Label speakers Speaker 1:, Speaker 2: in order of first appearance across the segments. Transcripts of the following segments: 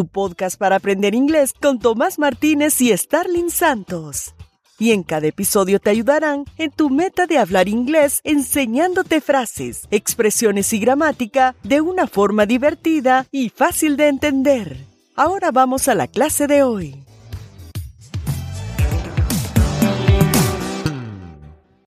Speaker 1: tu podcast para aprender inglés con Tomás Martínez y Starling Santos. Y en cada episodio te ayudarán en tu meta de hablar inglés enseñándote frases, expresiones y gramática de una forma divertida y fácil de entender. Ahora vamos a la clase de hoy.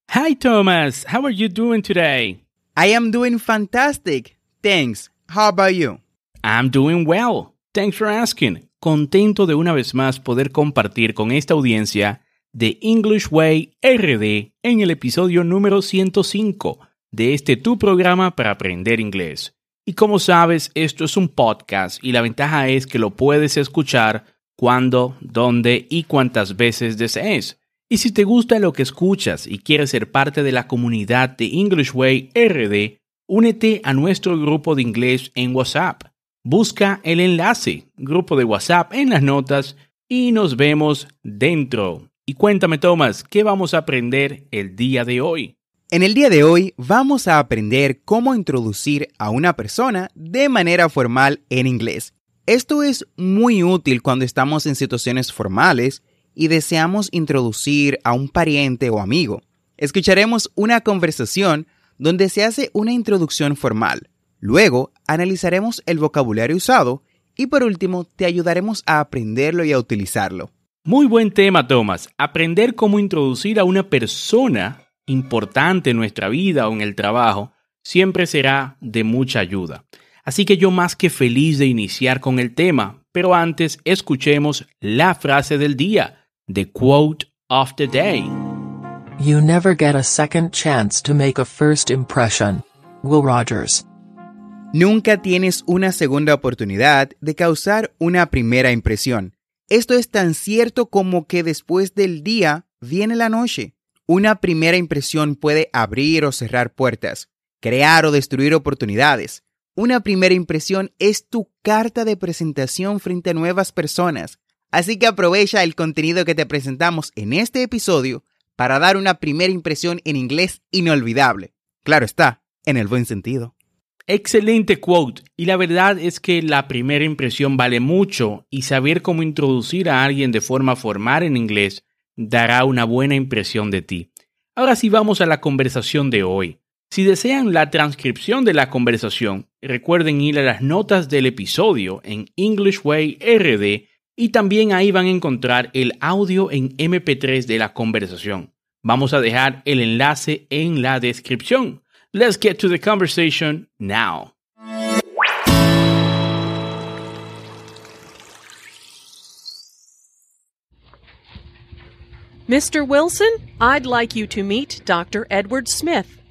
Speaker 2: Hi Thomas, how are you doing today?
Speaker 3: I am doing fantastic. Thanks. How about you?
Speaker 2: I'm doing well. Thanks for asking. Contento de una vez más poder compartir con esta audiencia de English Way RD en el episodio número 105 de este tu programa para aprender inglés. Y como sabes, esto es un podcast y la ventaja es que lo puedes escuchar cuando, dónde y cuántas veces desees. Y si te gusta lo que escuchas y quieres ser parte de la comunidad de English Way RD, únete a nuestro grupo de inglés en WhatsApp Busca el enlace, grupo de WhatsApp en las notas y nos vemos dentro. Y cuéntame, Tomás, ¿qué vamos a aprender el día de hoy?
Speaker 3: En el día de hoy vamos a aprender cómo introducir a una persona de manera formal en inglés. Esto es muy útil cuando estamos en situaciones formales y deseamos introducir a un pariente o amigo. Escucharemos una conversación donde se hace una introducción formal. Luego, analizaremos el vocabulario usado y por último, te ayudaremos a aprenderlo y a utilizarlo.
Speaker 2: Muy buen tema, Thomas. Aprender cómo introducir a una persona importante en nuestra vida o en el trabajo siempre será de mucha ayuda. Así que yo más que feliz de iniciar con el tema, pero antes escuchemos la frase del día, the quote of the day.
Speaker 4: You never get a second chance to make a first impression. Will Rogers.
Speaker 3: Nunca tienes una segunda oportunidad de causar una primera impresión. Esto es tan cierto como que después del día viene la noche. Una primera impresión puede abrir o cerrar puertas, crear o destruir oportunidades. Una primera impresión es tu carta de presentación frente a nuevas personas. Así que aprovecha el contenido que te presentamos en este episodio para dar una primera impresión en inglés inolvidable. Claro está, en el buen sentido.
Speaker 2: Excelente quote. Y la verdad es que la primera impresión vale mucho y saber cómo introducir a alguien de forma formal en inglés dará una buena impresión de ti. Ahora sí vamos a la conversación de hoy. Si desean la transcripción de la conversación, recuerden ir a las notas del episodio en English Way RD y también ahí van a encontrar el audio en MP3 de la conversación. Vamos a dejar el enlace en la descripción. Let's get to the conversation now.
Speaker 5: Mr. Wilson, I'd like you to meet Dr. Edward Smith.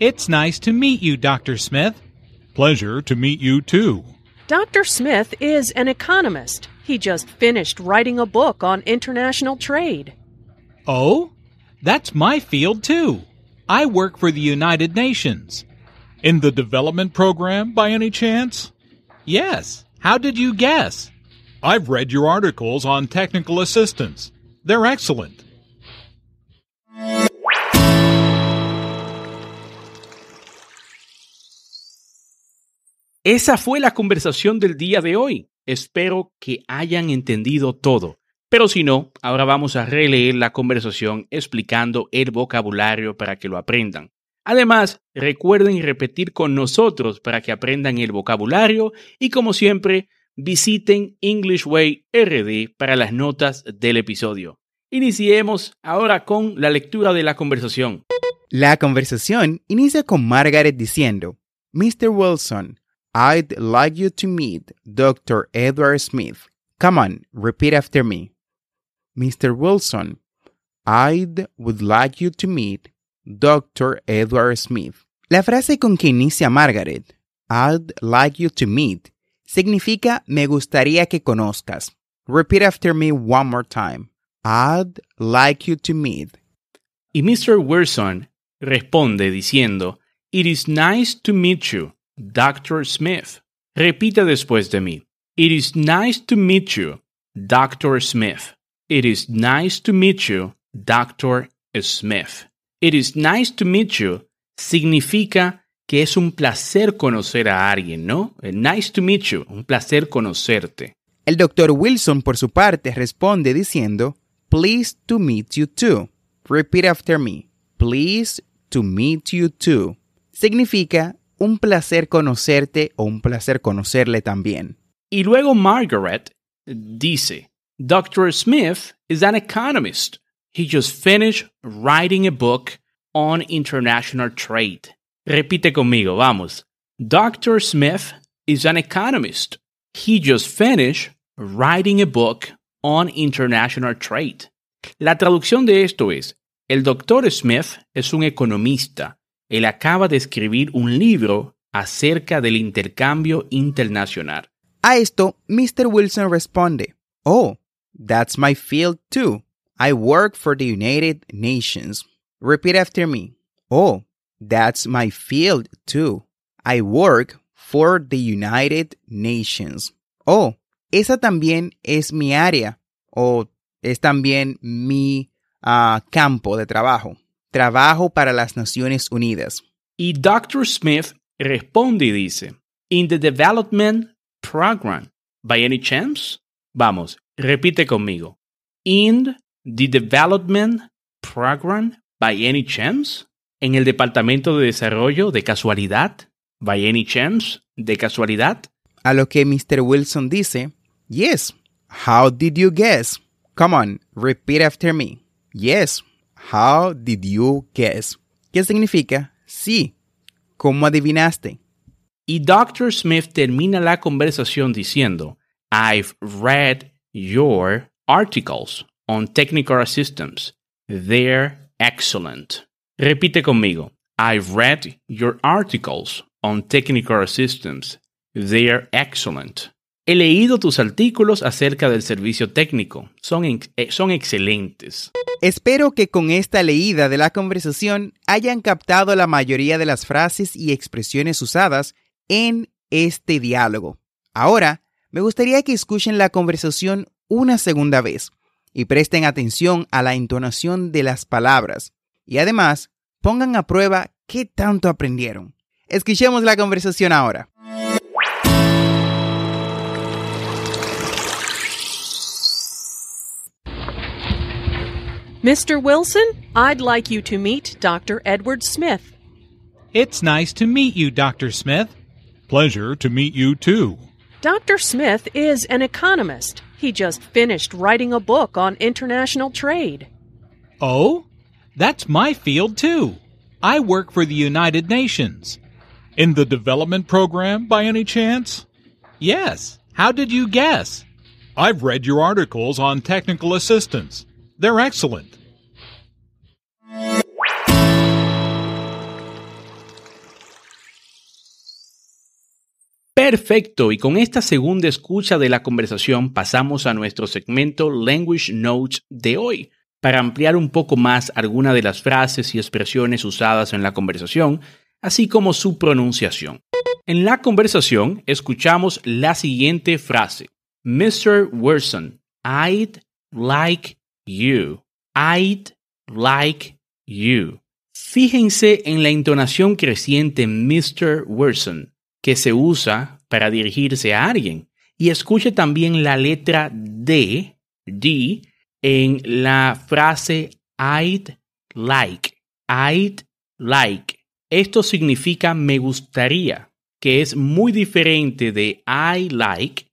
Speaker 6: It's nice to meet you, Dr. Smith.
Speaker 7: Pleasure to meet you, too.
Speaker 5: Dr. Smith is an economist. He just finished writing a book on international trade.
Speaker 6: Oh? That's my field, too. I work for the United Nations.
Speaker 7: In the development program, by any chance?
Speaker 6: Yes. How did you guess?
Speaker 7: I've read your articles on technical assistance. They're excellent.
Speaker 2: Esa fue la conversación del día de hoy. Espero que hayan entendido todo. Pero si no, ahora vamos a releer la conversación explicando el vocabulario para que lo aprendan. Además, recuerden repetir con nosotros para que aprendan el vocabulario y como siempre, visiten English Way RD para las notas del episodio. Iniciemos ahora con la lectura de la conversación.
Speaker 3: La conversación inicia con Margaret diciendo, Mr. Wilson, I'd like you to meet Dr. Edward Smith. Come on, repeat after me. Mr. Wilson, I'd would like you to meet Dr. Edward Smith. La frase con que inicia Margaret, I'd like you to meet, significa me gustaría que conozcas. Repeat after me one more time. I'd like you to meet.
Speaker 2: Y Mr. Wilson responde diciendo, It is nice to meet you, Dr. Smith. Repita después de mí. It is nice to meet you, Dr. Smith. It is nice to meet you, Dr. Smith. It is nice to meet you significa que es un placer conocer a alguien, ¿no? Nice to meet you, un placer conocerte.
Speaker 3: El Dr. Wilson, por su parte, responde diciendo, Pleased to meet you too. Repeat after me. Pleased to meet you too. Significa un placer conocerte o un placer conocerle también.
Speaker 2: Y luego Margaret dice, Dr. Smith is an economist. He just finished writing a book on international trade. Repite conmigo, vamos. Dr. Smith is an economist. He just finished writing a book on international trade. La traducción de esto es, el Dr. Smith es un economista. Él acaba de escribir un libro acerca del intercambio internacional.
Speaker 3: A esto, Mr. Wilson responde, Oh, that's my field too. I work for the United Nations. Repeat after me. Oh, that's my field too. I work for the United Nations. Oh, esa también es mi área o es también mi uh, campo de trabajo. Trabajo para las Naciones Unidas.
Speaker 2: Y Dr. Smith responde y dice, In the development program, by any chance? Vamos, repite conmigo. In the development program, by any chance? En el departamento de desarrollo, de casualidad? By any chance? De casualidad?
Speaker 3: A lo que Mr. Wilson dice, Yes. How did you guess? Come on, repeat after me. Yes. How did you guess? ¿Qué significa? Sí. ¿Cómo adivinaste?
Speaker 2: Y Dr. Smith termina la conversación diciendo, I've read your articles on technical assistance. They're excellent. Repite conmigo. I've read your articles on technical assistance. They're excellent. He leído tus artículos acerca del servicio técnico. Son, eh, son excelentes.
Speaker 3: Espero que con esta leída de la conversación hayan captado la mayoría de las frases y expresiones usadas en este diálogo. Ahora, me gustaría que escuchen la conversación una segunda vez y presten atención a la entonación de las palabras. Y además, pongan a prueba qué tanto aprendieron. Escuchemos la conversación ahora.
Speaker 5: Mr. Wilson, I'd like you to meet Dr. Edward Smith.
Speaker 6: It's nice to meet you, Dr. Smith.
Speaker 7: Pleasure to meet you too.
Speaker 5: Dr. Smith is an economist. He just finished writing a book on international trade.
Speaker 6: Oh? That's my field too. I work for the United Nations.
Speaker 7: In the development program, by any chance?
Speaker 6: Yes. How did you guess?
Speaker 7: I've read your articles on technical assistance. They're excellent.
Speaker 2: Perfecto, y con esta segunda escucha de la conversación pasamos a nuestro segmento Language Notes de hoy. Para ampliar un poco más algunas de las frases y expresiones usadas en la conversación, así como su pronunciación. En la conversación escuchamos la siguiente frase. Mr. Wilson, I'd like you. I'd like you. Fíjense en la entonación creciente Mr. Wilson que se usa para dirigirse a alguien. Y escuche también la letra D, D, en la frase I'd like. I'd like. Esto significa me gustaría, que es muy diferente de I like.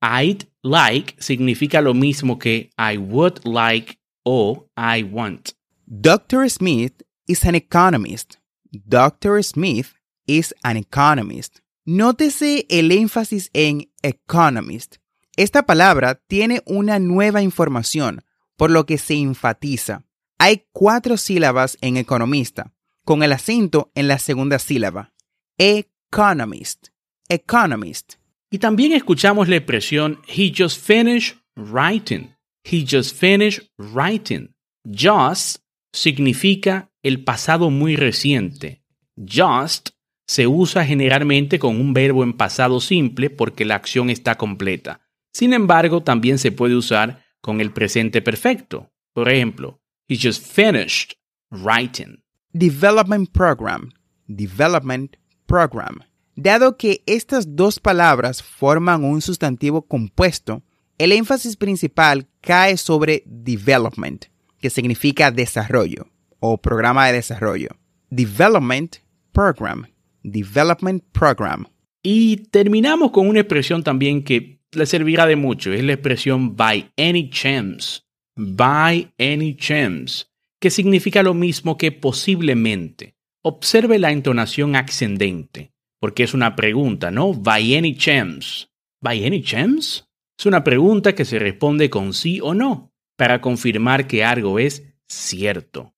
Speaker 2: I'd like significa lo mismo que I would like o I want.
Speaker 3: Dr. Smith is an economist. Dr. Smith is an economist. Nótese el énfasis en economist. Esta palabra tiene una nueva información, por lo que se enfatiza. Hay cuatro sílabas en economista, con el acento en la segunda sílaba. Economist. Economist.
Speaker 2: Y también escuchamos la expresión he just finished writing. He just finished writing. Just significa el pasado muy reciente. Just se usa generalmente con un verbo en pasado simple porque la acción está completa. Sin embargo, también se puede usar con el presente perfecto. Por ejemplo, he just finished writing.
Speaker 3: Development Program. Development Program. Dado que estas dos palabras forman un sustantivo compuesto, el énfasis principal cae sobre development, que significa desarrollo o programa de desarrollo. Development Program. Development Program.
Speaker 2: Y terminamos con una expresión también que le servirá de mucho, es la expresión by any chance. By any chance, que significa lo mismo que posiblemente. Observe la entonación ascendente, porque es una pregunta, ¿no? By any chance. ¿By any chance? Es una pregunta que se responde con sí o no, para confirmar que algo es cierto.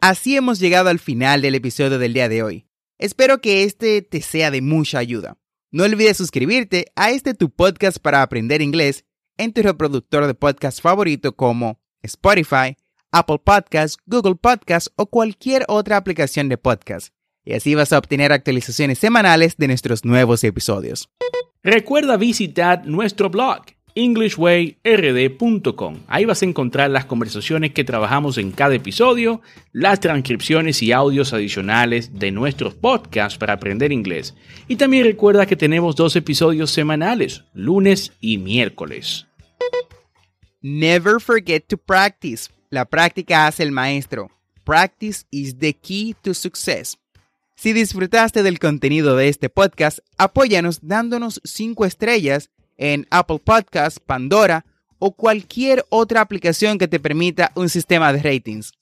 Speaker 3: Así hemos llegado al final del episodio del día de hoy. Espero que este te sea de mucha ayuda. No olvides suscribirte a este tu podcast para aprender inglés en tu reproductor de podcast favorito como Spotify, Apple Podcasts, Google Podcasts o cualquier otra aplicación de podcast. Y así vas a obtener actualizaciones semanales de nuestros nuevos episodios.
Speaker 2: Recuerda visitar nuestro blog englishwayrd.com. Ahí vas a encontrar las conversaciones que trabajamos en cada episodio, las transcripciones y audios adicionales de nuestros podcasts para aprender inglés. Y también recuerda que tenemos dos episodios semanales, lunes y miércoles.
Speaker 3: Never forget to practice. La práctica hace el maestro. Practice is the key to success. Si disfrutaste del contenido de este podcast, apóyanos dándonos 5 estrellas en Apple Podcasts, Pandora o cualquier otra aplicación que te permita un sistema de ratings.